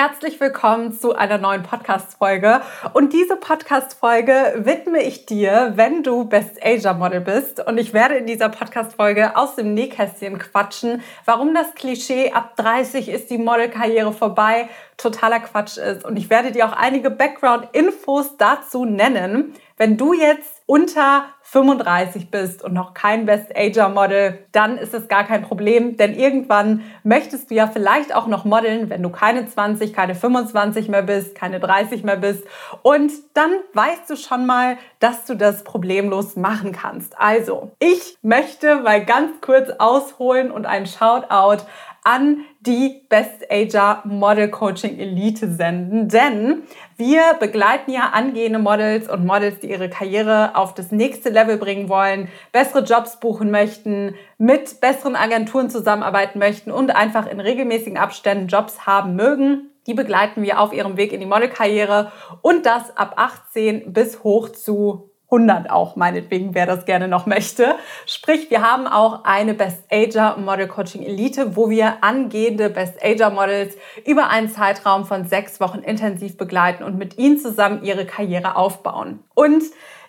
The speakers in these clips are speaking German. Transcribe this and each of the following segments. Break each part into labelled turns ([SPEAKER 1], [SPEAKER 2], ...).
[SPEAKER 1] Herzlich willkommen zu einer neuen Podcast-Folge. Und diese Podcast-Folge widme ich dir, wenn du Best Asia Model bist. Und ich werde in dieser Podcast-Folge aus dem Nähkästchen quatschen, warum das Klischee ab 30 ist die Modelkarriere vorbei totaler Quatsch ist. Und ich werde dir auch einige Background-Infos dazu nennen. Wenn du jetzt unter 35 bist und noch kein Best Ager Model, dann ist es gar kein Problem, denn irgendwann möchtest du ja vielleicht auch noch modeln, wenn du keine 20, keine 25 mehr bist, keine 30 mehr bist und dann weißt du schon mal, dass du das problemlos machen kannst. Also, ich möchte mal ganz kurz ausholen und ein Shoutout an die Best Ager Model Coaching Elite senden, denn wir begleiten ja angehende Models und Models, die ihre Karriere auf das nächste Level bringen wollen, bessere Jobs buchen möchten, mit besseren Agenturen zusammenarbeiten möchten und einfach in regelmäßigen Abständen Jobs haben mögen. Die begleiten wir auf ihrem Weg in die Modelkarriere und das ab 18 bis hoch zu 100 auch meinetwegen, wer das gerne noch möchte. Sprich, wir haben auch eine Best Ager Model Coaching Elite, wo wir angehende Best Ager Models über einen Zeitraum von sechs Wochen intensiv begleiten und mit ihnen zusammen ihre Karriere aufbauen. Und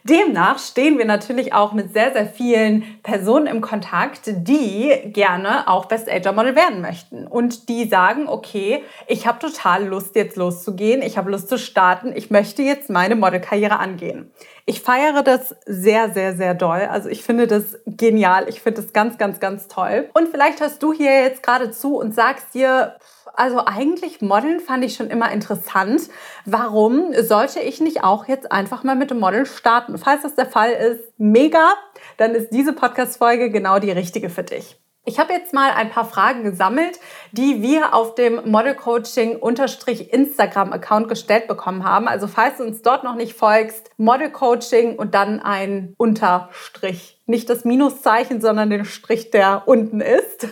[SPEAKER 1] Demnach stehen wir natürlich auch mit sehr, sehr vielen Personen im Kontakt, die gerne auch Best Ager Model werden möchten und die sagen, okay, ich habe total Lust jetzt loszugehen, ich habe Lust zu starten, ich möchte jetzt meine Modelkarriere angehen. Ich feiere das sehr, sehr, sehr doll. Also ich finde das genial. Ich finde das ganz, ganz, ganz toll. Und vielleicht hörst du hier jetzt gerade zu und sagst dir, also eigentlich Modeln fand ich schon immer interessant. Warum sollte ich nicht auch jetzt einfach mal mit dem Modeln starten? Falls das der Fall ist, mega, dann ist diese Podcast-Folge genau die richtige für dich. Ich habe jetzt mal ein paar Fragen gesammelt, die wir auf dem Model Coaching Instagram Account gestellt bekommen haben. Also falls du uns dort noch nicht folgst, Model Coaching und dann ein Unterstrich nicht das Minuszeichen, sondern den Strich, der unten ist.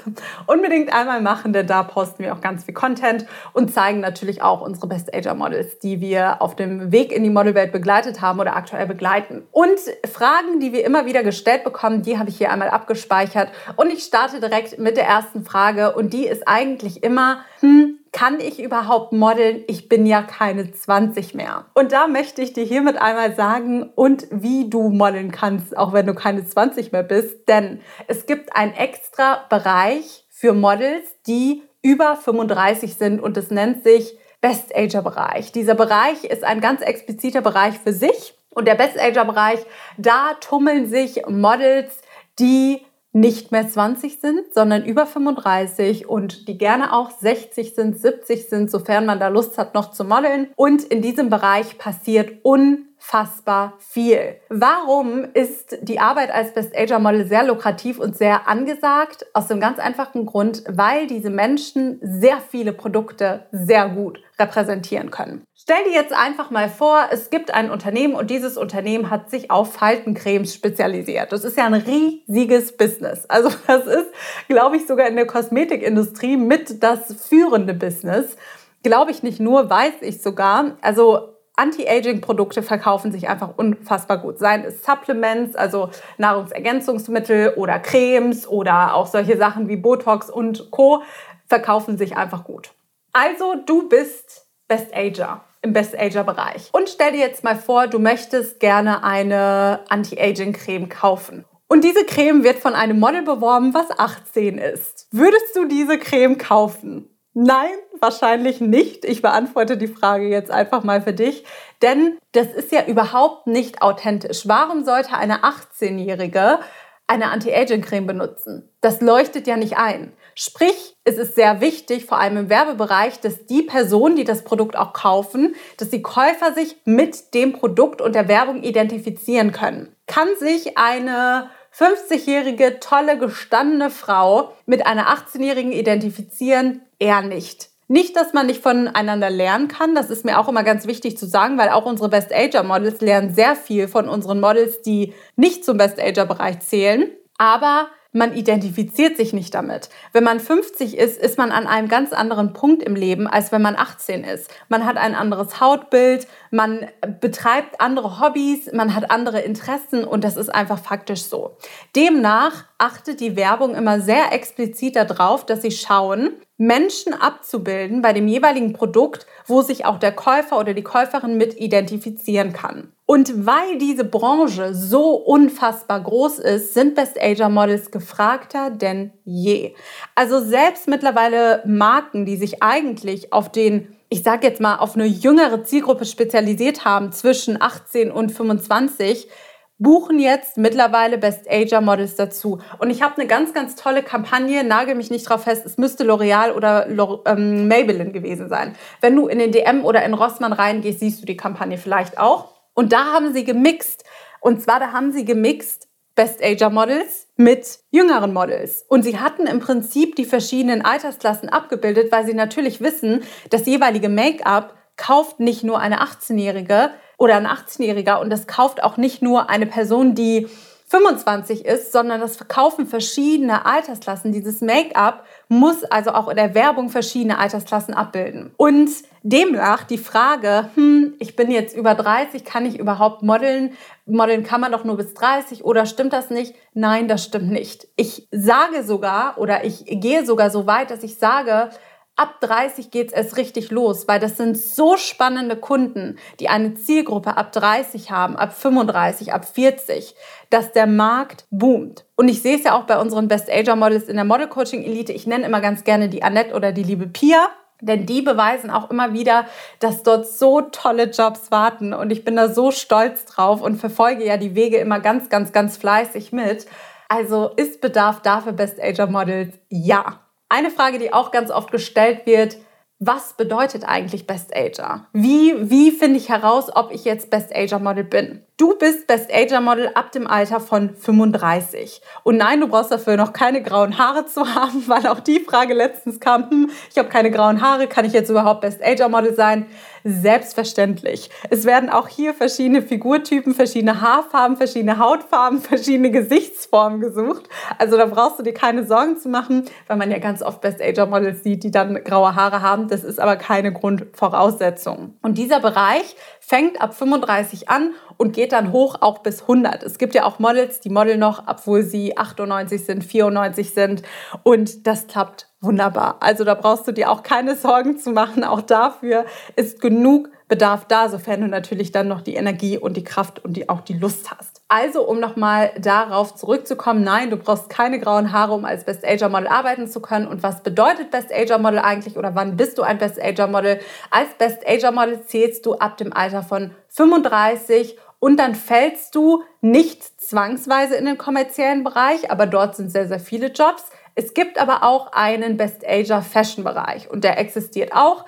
[SPEAKER 1] Unbedingt einmal machen, denn da posten wir auch ganz viel Content und zeigen natürlich auch unsere Best Ager Models, die wir auf dem Weg in die Modelwelt begleitet haben oder aktuell begleiten. Und Fragen, die wir immer wieder gestellt bekommen, die habe ich hier einmal abgespeichert. Und ich starte direkt mit der ersten Frage und die ist eigentlich immer, hm, kann ich überhaupt modeln? Ich bin ja keine 20 mehr. Und da möchte ich dir hiermit einmal sagen und wie du modeln kannst, auch wenn du keine 20 mehr bist. Denn es gibt einen extra Bereich für Models, die über 35 sind und es nennt sich Best Ager Bereich. Dieser Bereich ist ein ganz expliziter Bereich für sich. Und der Best Ager Bereich, da tummeln sich Models, die nicht mehr 20 sind, sondern über 35 und die gerne auch 60 sind, 70 sind, sofern man da Lust hat, noch zu modeln. Und in diesem Bereich passiert unfassbar viel. Warum ist die Arbeit als Best Ager Model sehr lukrativ und sehr angesagt? Aus dem ganz einfachen Grund, weil diese Menschen sehr viele Produkte sehr gut repräsentieren können. Stell dir jetzt einfach mal vor, es gibt ein Unternehmen und dieses Unternehmen hat sich auf Faltencremes spezialisiert. Das ist ja ein riesiges Business. Also das ist, glaube ich, sogar in der Kosmetikindustrie mit das führende Business. Glaube ich nicht nur, weiß ich sogar. Also Anti-Aging-Produkte verkaufen sich einfach unfassbar gut. Seien es Supplements, also Nahrungsergänzungsmittel oder Cremes oder auch solche Sachen wie Botox und Co. verkaufen sich einfach gut. Also du bist Best Ager im Best Ager Bereich. Und stell dir jetzt mal vor, du möchtest gerne eine Anti-Aging Creme kaufen. Und diese Creme wird von einem Model beworben, was 18 ist. Würdest du diese Creme kaufen? Nein, wahrscheinlich nicht. Ich beantworte die Frage jetzt einfach mal für dich, denn das ist ja überhaupt nicht authentisch. Warum sollte eine 18-Jährige eine Anti-Aging-Creme benutzen. Das leuchtet ja nicht ein. Sprich, es ist sehr wichtig, vor allem im Werbebereich, dass die Personen, die das Produkt auch kaufen, dass die Käufer sich mit dem Produkt und der Werbung identifizieren können. Kann sich eine 50-jährige, tolle, gestandene Frau mit einer 18-jährigen identifizieren? Eher nicht. Nicht, dass man nicht voneinander lernen kann, das ist mir auch immer ganz wichtig zu sagen, weil auch unsere Best Ager Models lernen sehr viel von unseren Models, die nicht zum Best Ager Bereich zählen. Aber man identifiziert sich nicht damit. Wenn man 50 ist, ist man an einem ganz anderen Punkt im Leben, als wenn man 18 ist. Man hat ein anderes Hautbild, man betreibt andere Hobbys, man hat andere Interessen und das ist einfach faktisch so. Demnach achtet die Werbung immer sehr explizit darauf, dass sie schauen, Menschen abzubilden bei dem jeweiligen Produkt, wo sich auch der Käufer oder die Käuferin mit identifizieren kann. Und weil diese Branche so unfassbar groß ist, sind Best Ager Models gefragter denn je. Also selbst mittlerweile Marken, die sich eigentlich auf den ich sage jetzt mal, auf eine jüngere Zielgruppe spezialisiert haben, zwischen 18 und 25, buchen jetzt mittlerweile Best Ager Models dazu. Und ich habe eine ganz, ganz tolle Kampagne, nagel mich nicht drauf fest, es müsste L'Oreal oder ähm, Maybelline gewesen sein. Wenn du in den DM oder in Rossmann reingehst, siehst du die Kampagne vielleicht auch. Und da haben sie gemixt. Und zwar, da haben sie gemixt Best Ager Models mit jüngeren Models. Und sie hatten im Prinzip die verschiedenen Altersklassen abgebildet, weil sie natürlich wissen, das jeweilige Make-up kauft nicht nur eine 18-Jährige, oder ein 18-Jähriger und das kauft auch nicht nur eine Person, die 25 ist, sondern das verkaufen verschiedene Altersklassen. Dieses Make-up muss also auch in der Werbung verschiedene Altersklassen abbilden. Und demnach die Frage, hm, ich bin jetzt über 30, kann ich überhaupt modeln? Modeln kann man doch nur bis 30 oder stimmt das nicht? Nein, das stimmt nicht. Ich sage sogar oder ich gehe sogar so weit, dass ich sage, ab 30 geht es erst richtig los, weil das sind so spannende Kunden, die eine Zielgruppe ab 30 haben, ab 35, ab 40, dass der Markt boomt. Und ich sehe es ja auch bei unseren Best Ager Models in der Model Coaching Elite. Ich nenne immer ganz gerne die Annette oder die liebe Pia. Denn die beweisen auch immer wieder, dass dort so tolle Jobs warten. Und ich bin da so stolz drauf und verfolge ja die Wege immer ganz, ganz, ganz fleißig mit. Also ist Bedarf dafür Best Ager Models? Ja. Eine Frage, die auch ganz oft gestellt wird, was bedeutet eigentlich Best Ager? Wie, wie finde ich heraus, ob ich jetzt Best Ager Model bin? Du bist Best Ager Model ab dem Alter von 35. Und nein, du brauchst dafür noch keine grauen Haare zu haben, weil auch die Frage letztens kam, hm, ich habe keine grauen Haare, kann ich jetzt überhaupt Best Ager Model sein? Selbstverständlich. Es werden auch hier verschiedene Figurtypen, verschiedene Haarfarben, verschiedene Hautfarben, verschiedene Gesichtsformen gesucht. Also da brauchst du dir keine Sorgen zu machen, weil man ja ganz oft Best Ager Models sieht, die dann graue Haare haben. Das ist aber keine Grundvoraussetzung. Und dieser Bereich fängt ab 35 an und geht dann hoch auch bis 100. Es gibt ja auch Models, die modeln noch, obwohl sie 98 sind, 94 sind und das klappt wunderbar. Also da brauchst du dir auch keine Sorgen zu machen. Auch dafür ist genug Bedarf da, sofern du natürlich dann noch die Energie und die Kraft und die, auch die Lust hast. Also, um nochmal darauf zurückzukommen, nein, du brauchst keine grauen Haare, um als Best Ager Model arbeiten zu können. Und was bedeutet Best Ager Model eigentlich oder wann bist du ein Best Ager Model? Als Best Ager Model zählst du ab dem Alter von 35 und dann fällst du nicht zwangsweise in den kommerziellen Bereich, aber dort sind sehr, sehr viele Jobs. Es gibt aber auch einen Best Ager Fashion Bereich und der existiert auch.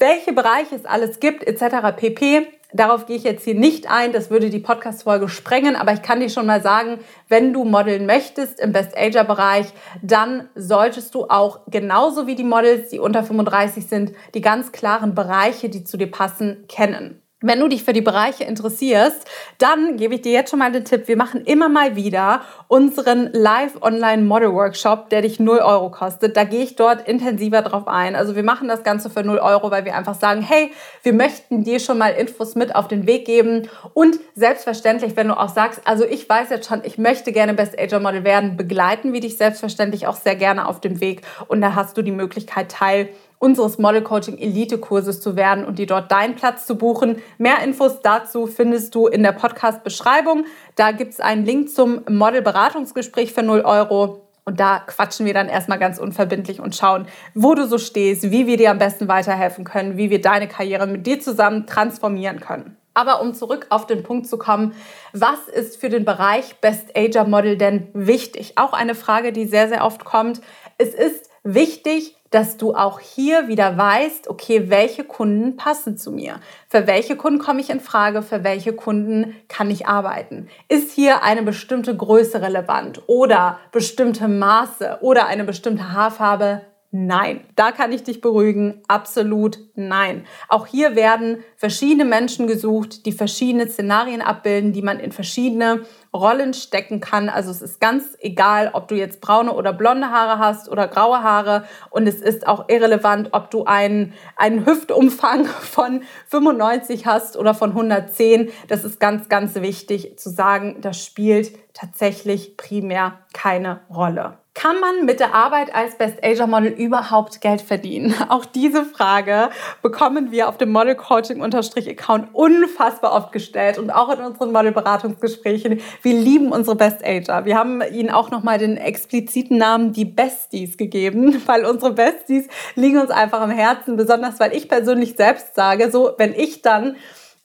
[SPEAKER 1] Welche Bereiche es alles gibt, etc. pp. Darauf gehe ich jetzt hier nicht ein, das würde die Podcast-Folge sprengen, aber ich kann dir schon mal sagen, wenn du modeln möchtest im Best Ager Bereich, dann solltest du auch genauso wie die Models, die unter 35 sind, die ganz klaren Bereiche, die zu dir passen, kennen. Wenn du dich für die Bereiche interessierst, dann gebe ich dir jetzt schon mal den Tipp. Wir machen immer mal wieder unseren Live-Online-Model-Workshop, der dich 0 Euro kostet. Da gehe ich dort intensiver drauf ein. Also wir machen das Ganze für 0 Euro, weil wir einfach sagen, hey, wir möchten dir schon mal Infos mit auf den Weg geben. Und selbstverständlich, wenn du auch sagst, also ich weiß jetzt schon, ich möchte gerne Best Ager Model werden, begleiten wir dich selbstverständlich auch sehr gerne auf dem Weg. Und da hast du die Möglichkeit, Teil unseres Model Coaching Elite Kurses zu werden und dir dort deinen Platz zu buchen. Mehr Infos dazu findest du in der Podcast Beschreibung. Da gibt es einen Link zum Model Beratungsgespräch für 0 Euro. Und da quatschen wir dann erstmal ganz unverbindlich und schauen, wo du so stehst, wie wir dir am besten weiterhelfen können, wie wir deine Karriere mit dir zusammen transformieren können. Aber um zurück auf den Punkt zu kommen, was ist für den Bereich Best Ager Model denn wichtig? Auch eine Frage, die sehr, sehr oft kommt. Es ist wichtig, dass du auch hier wieder weißt, okay, welche Kunden passen zu mir? Für welche Kunden komme ich in Frage? Für welche Kunden kann ich arbeiten? Ist hier eine bestimmte Größe relevant oder bestimmte Maße oder eine bestimmte Haarfarbe? Nein, da kann ich dich beruhigen. Absolut nein. Auch hier werden verschiedene Menschen gesucht, die verschiedene Szenarien abbilden, die man in verschiedene Rollen stecken kann. Also es ist ganz egal, ob du jetzt braune oder blonde Haare hast oder graue Haare. Und es ist auch irrelevant, ob du einen, einen Hüftumfang von 95 hast oder von 110. Das ist ganz, ganz wichtig zu sagen. Das spielt tatsächlich primär keine Rolle. Kann man mit der Arbeit als Best Asia Model überhaupt Geld verdienen? Auch diese Frage bekommen wir auf dem Model Coaching Account unfassbar oft gestellt und auch in unseren Model Beratungsgesprächen. Wir lieben unsere Best Ager. Wir haben ihnen auch nochmal den expliziten Namen die Besties gegeben, weil unsere Besties liegen uns einfach am Herzen, besonders weil ich persönlich selbst sage, so wenn ich dann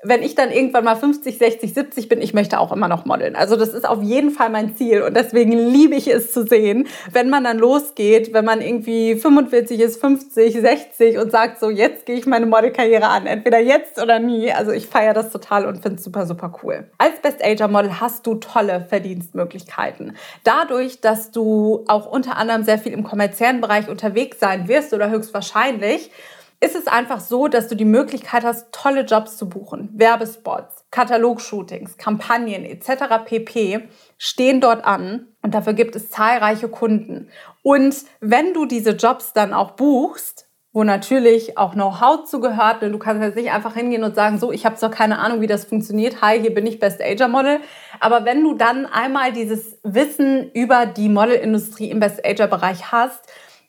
[SPEAKER 1] wenn ich dann irgendwann mal 50, 60, 70 bin, ich möchte auch immer noch modeln. Also das ist auf jeden Fall mein Ziel und deswegen liebe ich es zu sehen, wenn man dann losgeht, wenn man irgendwie 45 ist, 50, 60 und sagt so, jetzt gehe ich meine Modelkarriere an, entweder jetzt oder nie. Also ich feiere das total und finde es super, super cool. Als Best Ager Model hast du tolle Verdienstmöglichkeiten. Dadurch, dass du auch unter anderem sehr viel im kommerziellen Bereich unterwegs sein wirst oder höchstwahrscheinlich, ist es einfach so, dass du die Möglichkeit hast, tolle Jobs zu buchen. Werbespots, Katalogshootings, Kampagnen etc. pp. stehen dort an und dafür gibt es zahlreiche Kunden. Und wenn du diese Jobs dann auch buchst, wo natürlich auch Know-how zugehört. Denn du kannst jetzt nicht einfach hingehen und sagen, so, ich habe zwar keine Ahnung, wie das funktioniert. Hi, hier bin ich Best Ager Model. Aber wenn du dann einmal dieses Wissen über die Modelindustrie im Best Ager Bereich hast,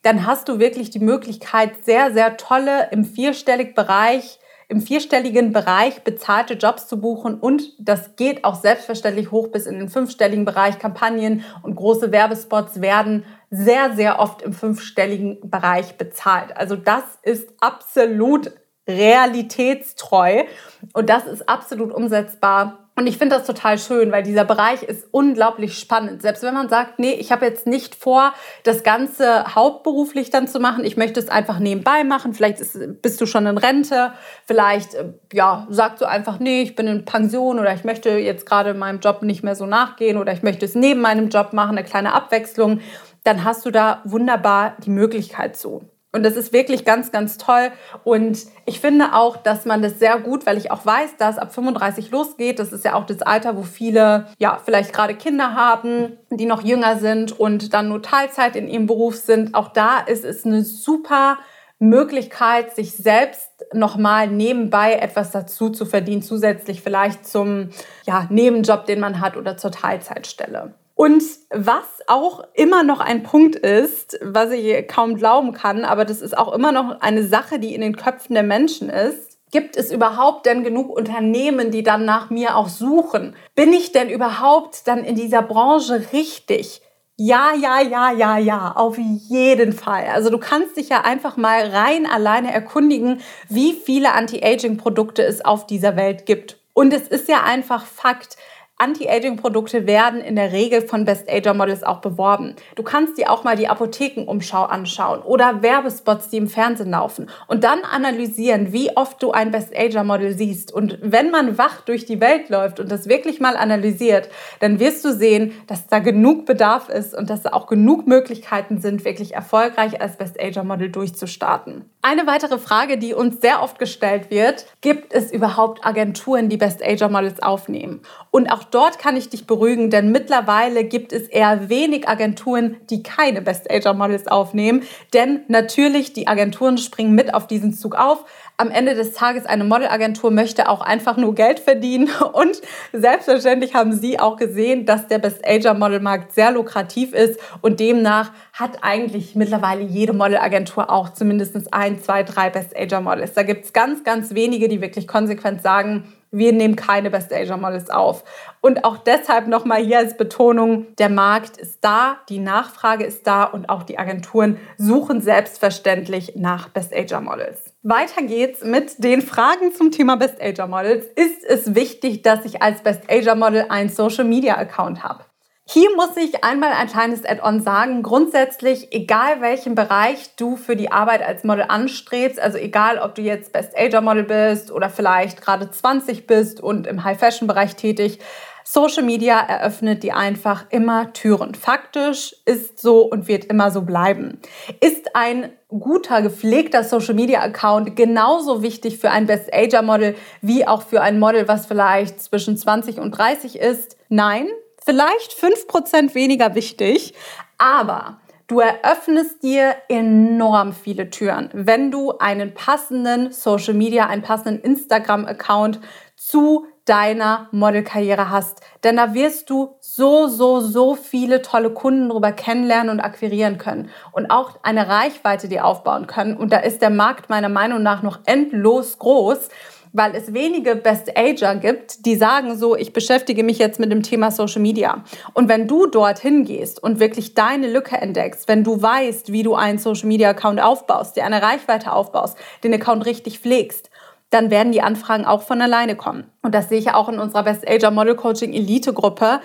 [SPEAKER 1] dann hast du wirklich die Möglichkeit, sehr, sehr tolle im vierstelligen Bereich im vierstelligen Bereich bezahlte Jobs zu buchen und das geht auch selbstverständlich hoch bis in den fünfstelligen Bereich. Kampagnen und große Werbespots werden sehr, sehr oft im fünfstelligen Bereich bezahlt. Also das ist absolut realitätstreu und das ist absolut umsetzbar und ich finde das total schön, weil dieser Bereich ist unglaublich spannend. Selbst wenn man sagt, nee, ich habe jetzt nicht vor, das Ganze hauptberuflich dann zu machen, ich möchte es einfach nebenbei machen. Vielleicht ist, bist du schon in Rente, vielleicht äh, ja, sagst du einfach, nee, ich bin in Pension oder ich möchte jetzt gerade meinem Job nicht mehr so nachgehen oder ich möchte es neben meinem Job machen, eine kleine Abwechslung. Dann hast du da wunderbar die Möglichkeit zu. Und das ist wirklich ganz, ganz toll. Und ich finde auch, dass man das sehr gut, weil ich auch weiß, dass ab 35 losgeht. Das ist ja auch das Alter, wo viele, ja, vielleicht gerade Kinder haben, die noch jünger sind und dann nur Teilzeit in ihrem Beruf sind. Auch da ist es eine super Möglichkeit, sich selbst nochmal nebenbei etwas dazu zu verdienen, zusätzlich vielleicht zum ja, Nebenjob, den man hat oder zur Teilzeitstelle. Und was auch immer noch ein Punkt ist, was ich kaum glauben kann, aber das ist auch immer noch eine Sache, die in den Köpfen der Menschen ist. Gibt es überhaupt denn genug Unternehmen, die dann nach mir auch suchen? Bin ich denn überhaupt dann in dieser Branche richtig? Ja, ja, ja, ja, ja, auf jeden Fall. Also du kannst dich ja einfach mal rein alleine erkundigen, wie viele Anti-Aging-Produkte es auf dieser Welt gibt. Und es ist ja einfach Fakt, Anti-Aging-Produkte werden in der Regel von Best Ager Models auch beworben. Du kannst dir auch mal die Apothekenumschau anschauen oder Werbespots, die im Fernsehen laufen und dann analysieren, wie oft du ein Best Ager Model siehst. Und wenn man wach durch die Welt läuft und das wirklich mal analysiert, dann wirst du sehen, dass da genug Bedarf ist und dass da auch genug Möglichkeiten sind, wirklich erfolgreich als Best Ager Model durchzustarten. Eine weitere Frage, die uns sehr oft gestellt wird, gibt es überhaupt Agenturen, die Best Ager Models aufnehmen? Und auch dort kann ich dich beruhigen, denn mittlerweile gibt es eher wenig Agenturen, die keine Best Ager Models aufnehmen. Denn natürlich, die Agenturen springen mit auf diesen Zug auf, am Ende des Tages eine Modelagentur möchte auch einfach nur Geld verdienen und selbstverständlich haben sie auch gesehen, dass der Best Ager Modelmarkt sehr lukrativ ist und demnach hat eigentlich mittlerweile jede Modelagentur auch zumindest ein, zwei, drei Best Ager Models. Da gibt es ganz, ganz wenige, die wirklich konsequent sagen, wir nehmen keine Best Asia Models auf. Und auch deshalb nochmal hier als Betonung, der Markt ist da, die Nachfrage ist da und auch die Agenturen suchen selbstverständlich nach Best Asia Models. Weiter geht's mit den Fragen zum Thema Best Asia Models. Ist es wichtig, dass ich als Best Asia Model einen Social Media Account habe? Hier muss ich einmal ein kleines Add-on sagen. Grundsätzlich, egal welchen Bereich du für die Arbeit als Model anstrebst, also egal ob du jetzt Best Ager Model bist oder vielleicht gerade 20 bist und im High-Fashion-Bereich tätig, Social Media eröffnet dir einfach immer Türen. Faktisch ist so und wird immer so bleiben. Ist ein guter, gepflegter Social Media Account genauso wichtig für ein Best Ager Model wie auch für ein Model, was vielleicht zwischen 20 und 30 ist? Nein, vielleicht 5% weniger wichtig, aber Du eröffnest dir enorm viele Türen, wenn du einen passenden Social Media, einen passenden Instagram-Account zu deiner Modelkarriere hast. Denn da wirst du so, so, so viele tolle Kunden drüber kennenlernen und akquirieren können und auch eine Reichweite dir aufbauen können. Und da ist der Markt meiner Meinung nach noch endlos groß weil es wenige Best Ager gibt, die sagen so, ich beschäftige mich jetzt mit dem Thema Social Media. Und wenn du dorthin gehst und wirklich deine Lücke entdeckst, wenn du weißt, wie du einen Social Media Account aufbaust, dir eine Reichweite aufbaust, den Account richtig pflegst, dann werden die Anfragen auch von alleine kommen. Und das sehe ich auch in unserer Best Ager Model Coaching Elite Gruppe.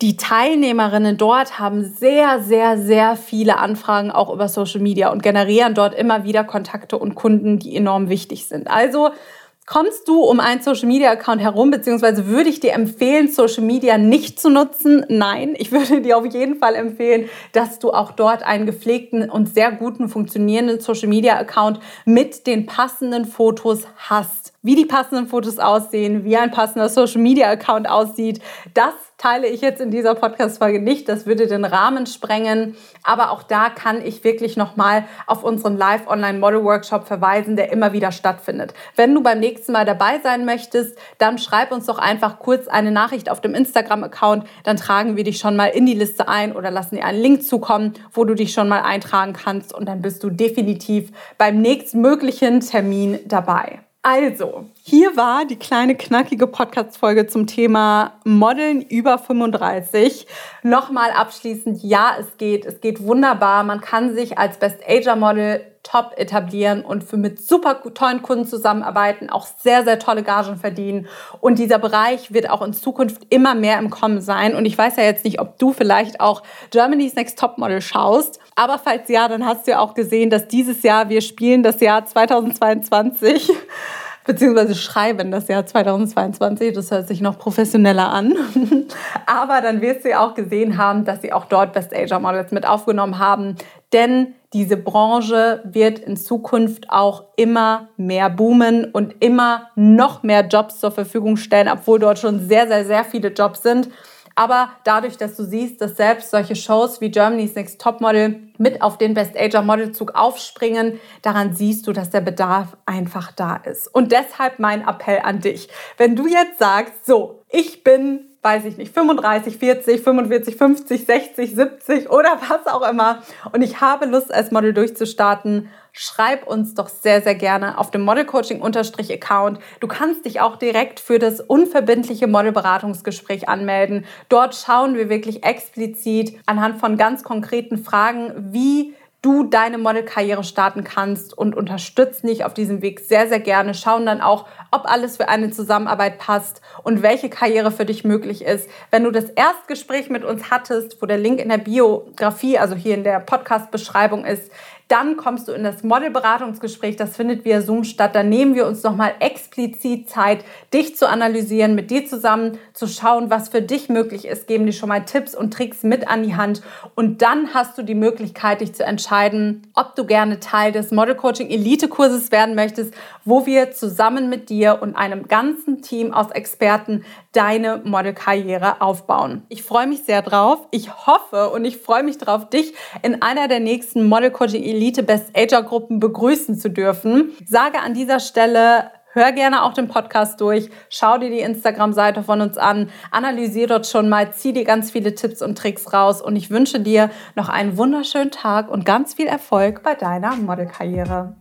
[SPEAKER 1] Die Teilnehmerinnen dort haben sehr, sehr, sehr viele Anfragen auch über Social Media und generieren dort immer wieder Kontakte und Kunden, die enorm wichtig sind. Also Kommst du um einen Social Media Account herum, beziehungsweise würde ich dir empfehlen, Social Media nicht zu nutzen? Nein, ich würde dir auf jeden Fall empfehlen, dass du auch dort einen gepflegten und sehr guten funktionierenden Social Media Account mit den passenden Fotos hast. Wie die passenden Fotos aussehen, wie ein passender Social Media Account aussieht, das teile ich jetzt in dieser Podcast-Folge nicht. Das würde den Rahmen sprengen. Aber auch da kann ich wirklich nochmal auf unseren Live-Online-Model-Workshop verweisen, der immer wieder stattfindet. Wenn du beim nächsten Mal dabei sein möchtest, dann schreib uns doch einfach kurz eine Nachricht auf dem Instagram-Account. Dann tragen wir dich schon mal in die Liste ein oder lassen dir einen Link zukommen, wo du dich schon mal eintragen kannst. Und dann bist du definitiv beim nächstmöglichen Termin dabei. Also, hier war die kleine knackige Podcast-Folge zum Thema Modeln über 35. Nochmal abschließend, ja, es geht. Es geht wunderbar. Man kann sich als Best Ager Model top etablieren und für mit super tollen Kunden zusammenarbeiten, auch sehr, sehr tolle Gagen verdienen. Und dieser Bereich wird auch in Zukunft immer mehr im Kommen sein. Und ich weiß ja jetzt nicht, ob du vielleicht auch Germany's Next Top Model schaust. Aber falls ja, dann hast du ja auch gesehen, dass dieses Jahr wir spielen das Jahr 2022 beziehungsweise schreiben das Jahr 2022. Das hört sich noch professioneller an. Aber dann wirst du ja auch gesehen haben, dass sie auch dort Best Asia Models mit aufgenommen haben. Denn diese Branche wird in Zukunft auch immer mehr boomen und immer noch mehr Jobs zur Verfügung stellen, obwohl dort schon sehr, sehr, sehr viele Jobs sind. Aber dadurch, dass du siehst, dass selbst solche Shows wie Germany's Next Topmodel mit auf den Best Ager Modelzug aufspringen, daran siehst du, dass der Bedarf einfach da ist. Und deshalb mein Appell an dich. Wenn du jetzt sagst, so, ich bin weiß ich nicht, 35, 40, 45, 50, 60, 70 oder was auch immer und ich habe Lust, als Model durchzustarten, schreib uns doch sehr, sehr gerne auf dem Modelcoaching-Account. Du kannst dich auch direkt für das unverbindliche Modelberatungsgespräch anmelden. Dort schauen wir wirklich explizit anhand von ganz konkreten Fragen, wie du deine Modelkarriere starten kannst und unterstützen dich auf diesem Weg sehr, sehr gerne. Schauen dann auch, ob alles für eine Zusammenarbeit passt und welche Karriere für dich möglich ist. Wenn du das Erstgespräch mit uns hattest, wo der Link in der Biografie, also hier in der Podcast-Beschreibung ist, dann kommst du in das Modelberatungsgespräch, das findet via Zoom statt. Da nehmen wir uns nochmal explizit Zeit, dich zu analysieren, mit dir zusammen zu schauen, was für dich möglich ist, geben dir schon mal Tipps und Tricks mit an die Hand. Und dann hast du die Möglichkeit, dich zu entscheiden, ob du gerne Teil des Model Coaching Elite Kurses werden möchtest, wo wir zusammen mit dir und einem ganzen Team aus Experten deine Modelkarriere aufbauen. Ich freue mich sehr drauf. Ich hoffe und ich freue mich drauf, dich in einer der nächsten Model Coaching Elite Best Ager Gruppen begrüßen zu dürfen. Sage an dieser Stelle Hör gerne auch den Podcast durch, schau dir die Instagram-Seite von uns an, analysiere dort schon mal, zieh dir ganz viele Tipps und Tricks raus und ich wünsche dir noch einen wunderschönen Tag und ganz viel Erfolg bei deiner Modelkarriere.